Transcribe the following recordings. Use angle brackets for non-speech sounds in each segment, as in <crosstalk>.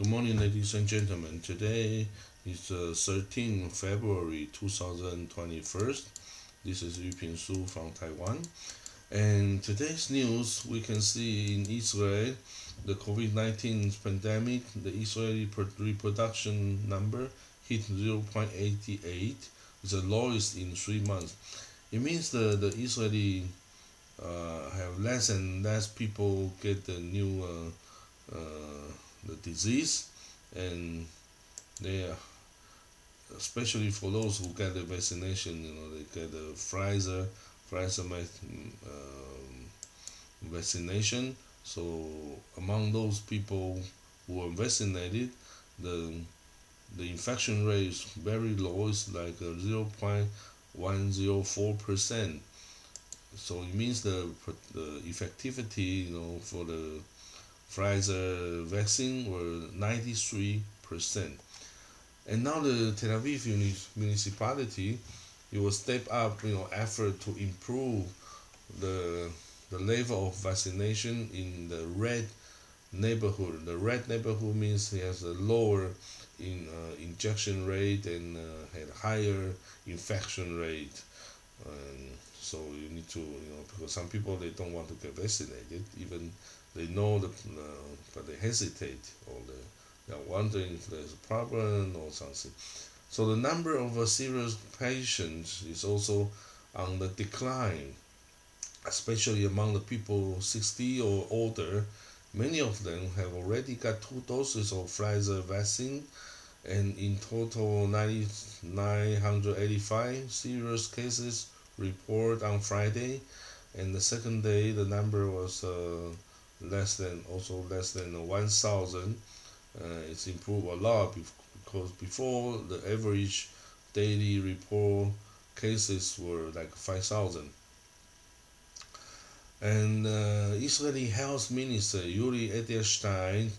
Good morning, ladies and gentlemen. Today is uh, 13 February 2021. This is Yu Ping Su from Taiwan. And today's news, we can see in Israel, the COVID-19 pandemic, the Israeli reproduction number hit 0.88. It's the lowest in three months. It means the, the Israeli uh, have less and less people get the new uh, uh the disease and they are especially for those who get the vaccination you know they get the Pfizer Pfizer um, vaccination. So among those people who are vaccinated the the infection rate is very low. It's like 0.104 percent. So it means the, the effectivity you know for the Pfizer vaccine were 93%. And now the Tel Aviv municipality, it will step up, you know, effort to improve the the level of vaccination in the red neighborhood. The red neighborhood means it has a lower in uh, injection rate and uh, had higher infection rate. And so you need to, you know, because some people they don't want to get vaccinated, even they know the, uh, but they hesitate or they, they're wondering if there's a problem or something. So the number of uh, serious patients is also on the decline, especially among the people 60 or older. Many of them have already got two doses of Pfizer vaccine, and in total, 985 serious cases report on Friday, and the second day the number was. Uh, less than also less than 1000 uh, it's improved a lot because before the average daily report cases were like 5000 and uh, Israeli Health Minister Yuli Edelstein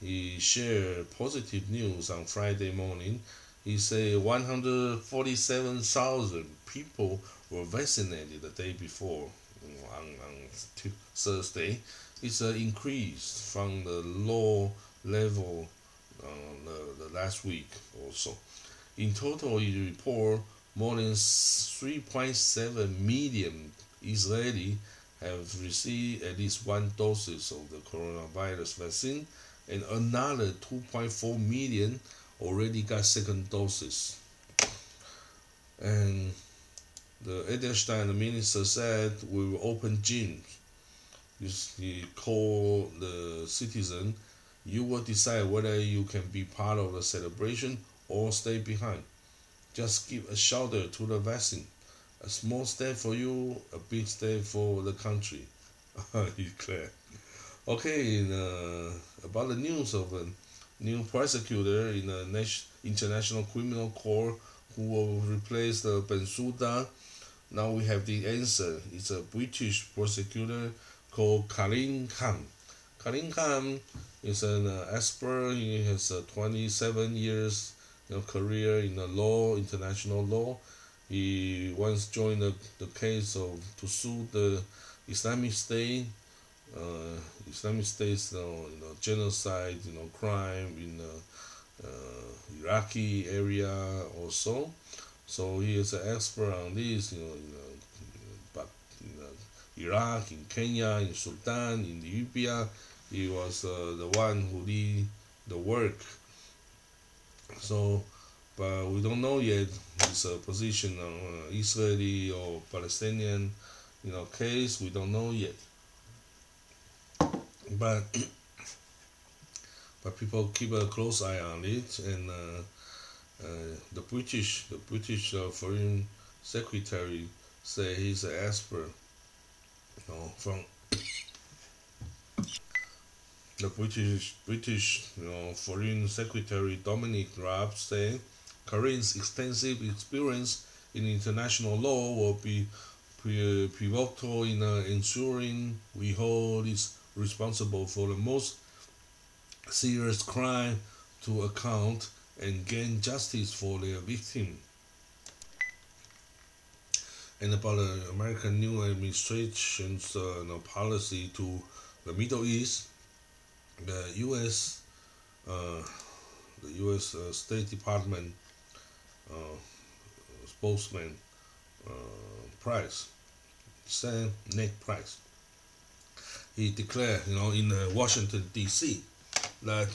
he shared positive news on Friday morning. He said 147,000 people were vaccinated the day before on, on Thursday it's an increase from the low level uh, the, the last week or so. In total, he report more than 3.7 million Israeli have received at least one doses of the coronavirus vaccine, and another 2.4 million already got second doses. And the Edelstein minister said we will open gyms you, you call the citizen, you will decide whether you can be part of the celebration or stay behind. Just give a shoulder to the vaccine. A small step for you, a big step for the country. <laughs> he declared. Okay, in, uh, about the news of a new prosecutor in the International Criminal Court who will replace the Bensouda. Now we have the answer. It's a British prosecutor called Karim Khan. Karim Khan is an uh, expert. He has a 27 years you know, career in the law, international law. He once joined the, the case of to sue the Islamic State, uh, Islamic State's you know, you know, genocide, you know, crime in the uh, Iraqi area also. So he is an expert on this, you know, you know Iraq, in Kenya, in Sudan, in Libya. He was uh, the one who did the work. So, but we don't know yet his uh, position on uh, Israeli or Palestinian, you know, case. We don't know yet. But but people keep a close eye on it, and uh, uh, the British the British uh, Foreign Secretary say he's an expert you know, from the British British you know Foreign Secretary Dominic Raab said Karim's extensive experience in international law will be pivotal in uh, ensuring we hold is responsible for the most serious crime to account and gain justice for their victim and about the American new administration's uh, policy to the Middle East, the U.S. uh, the U.S. Uh, State Department uh, spokesman uh, Price, Sam Nick Price, he declared, you know, in uh, Washington D.C. that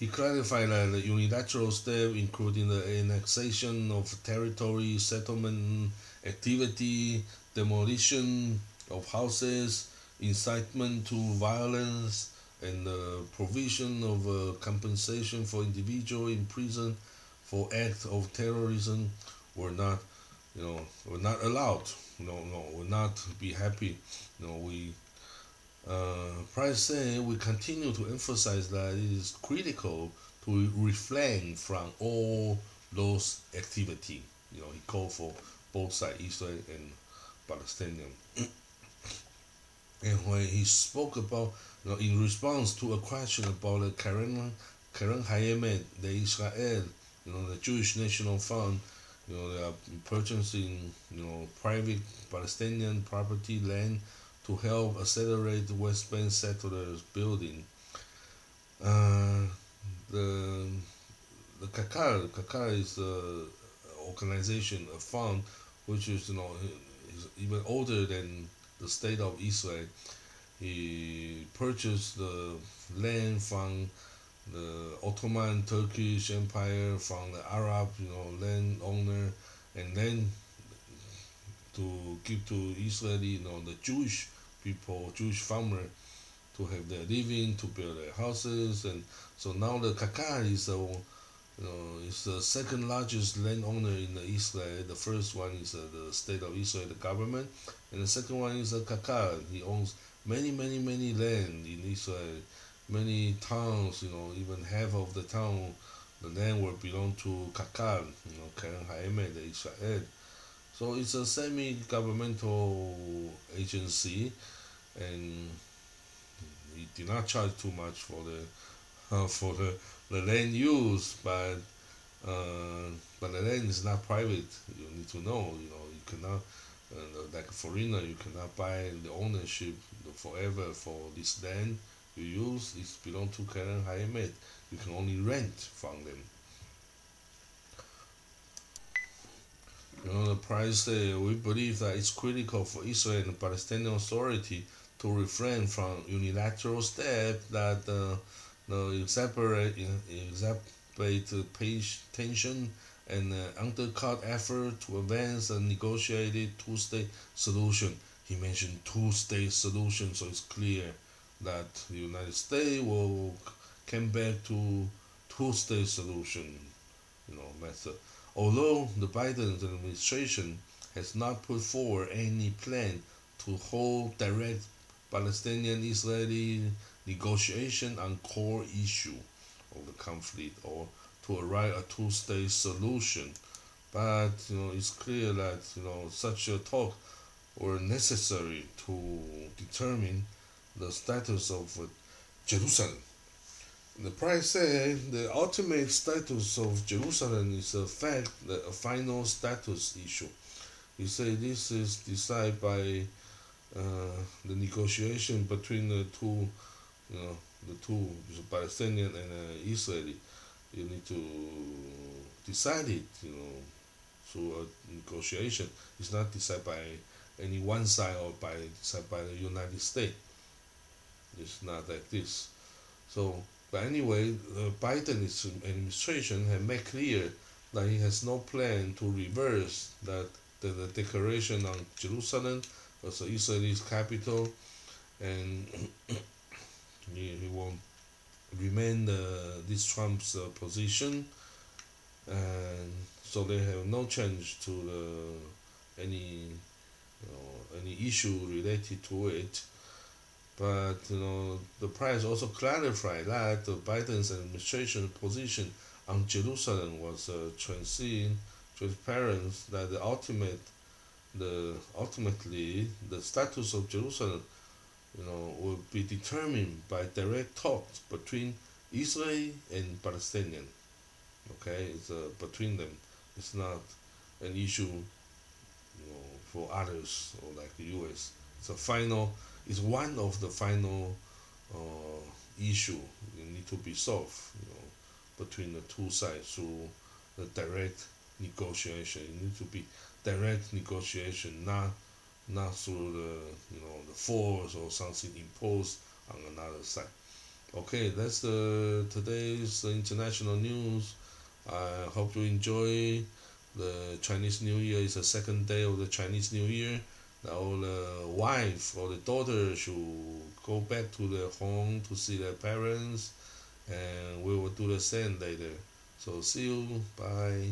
he clarified that the unilateral step, including the annexation of territory, settlement activity, demolition of houses, incitement to violence, and the provision of uh, compensation for individual in prison for acts of terrorism were not, you know, we're not allowed. No, no, we're not be happy. You know, we uh, Price said we continue to emphasize that it is critical to refrain from all those activity. You know, he called for both sides, Israel and Palestinian. <clears throat> and when he spoke about, you know, in response to a question about the Karen, Keren Kayemet, the Israel, you know, the Jewish National Fund, you know, they are purchasing, you know, private Palestinian property land to help accelerate the West Bank settlers building. Uh, the the Kakar, Kakar is an organization, a fund, which is you know is even older than the state of Israel. He purchased the land from the Ottoman Turkish Empire, from the Arab, you know, landowner, and then to give to Israeli, you know, the Jewish people, Jewish farmer, to have their living, to build their houses, and so now the Kakar is a, you know, is the second largest landowner in the Israel. The first one is uh, the state of Israel, the government, and the second one is the Kakar. He owns many, many, many land in Israel, many towns. You know, even half of the town, the land will belong to Kakar. You know, Keren Kayemet, the Israel. So it's a semi-governmental agency, and he did not charge too much for the uh, <laughs> for the, the land use, but uh, but the land is not private. You need to know. You know, you cannot uh, like a foreigner, you cannot buy the ownership forever for this land you use. It belong to Keren Kayemet. You can only rent from them. You know, the price there, we believe that it's critical for Israel and the Palestinian Authority to refrain from unilateral steps that uh, the exacerbate, exacerbate tension and uh, undercut effort to advance a negotiated two-state solution. He mentioned two-state solution, so it's clear that the United States will come back to two-state solution, you know, method. Although the Biden administration has not put forward any plan to hold direct Palestinian-Israeli negotiation on core issue of the conflict or to arrive a two-state solution, but you know it's clear that you know such a talk were necessary to determine the status of Jerusalem the price said the ultimate status of Jerusalem is a fact, a final status issue. He said this is decided by uh, the negotiation between the two, you know, the two, the Palestinian and uh, Israeli. You need to decide it, you know, through a negotiation. It's not decided by any one side or by decided by the United States. It's not like this. So but anyway, the Biden administration has made clear that he has no plan to reverse that the, the declaration on Jerusalem as Israel's capital, and <coughs> he, he won't remain uh, this Trump's uh, position, and so they have no change to the any you know, any issue related to it. But you know, the press also clarified that the Biden's administration position on Jerusalem was uh, transparent, transparent that the ultimate, the ultimately the status of Jerusalem, you know, will be determined by direct talks between Israel and Palestinian. Okay, it's uh, between them. It's not an issue, you know, for others or like the U.S. It's a final is one of the final uh, issue need to be solved, you know, between the two sides through the direct negotiation. It needs to be direct negotiation, not not through the you know the force or something imposed on another side. Okay, that's the today's international news. I hope you enjoy the Chinese New Year. It's the second day of the Chinese New Year. Now the wife or the daughter should go back to their home to see their parents, and we will do the same later. So see you. Bye.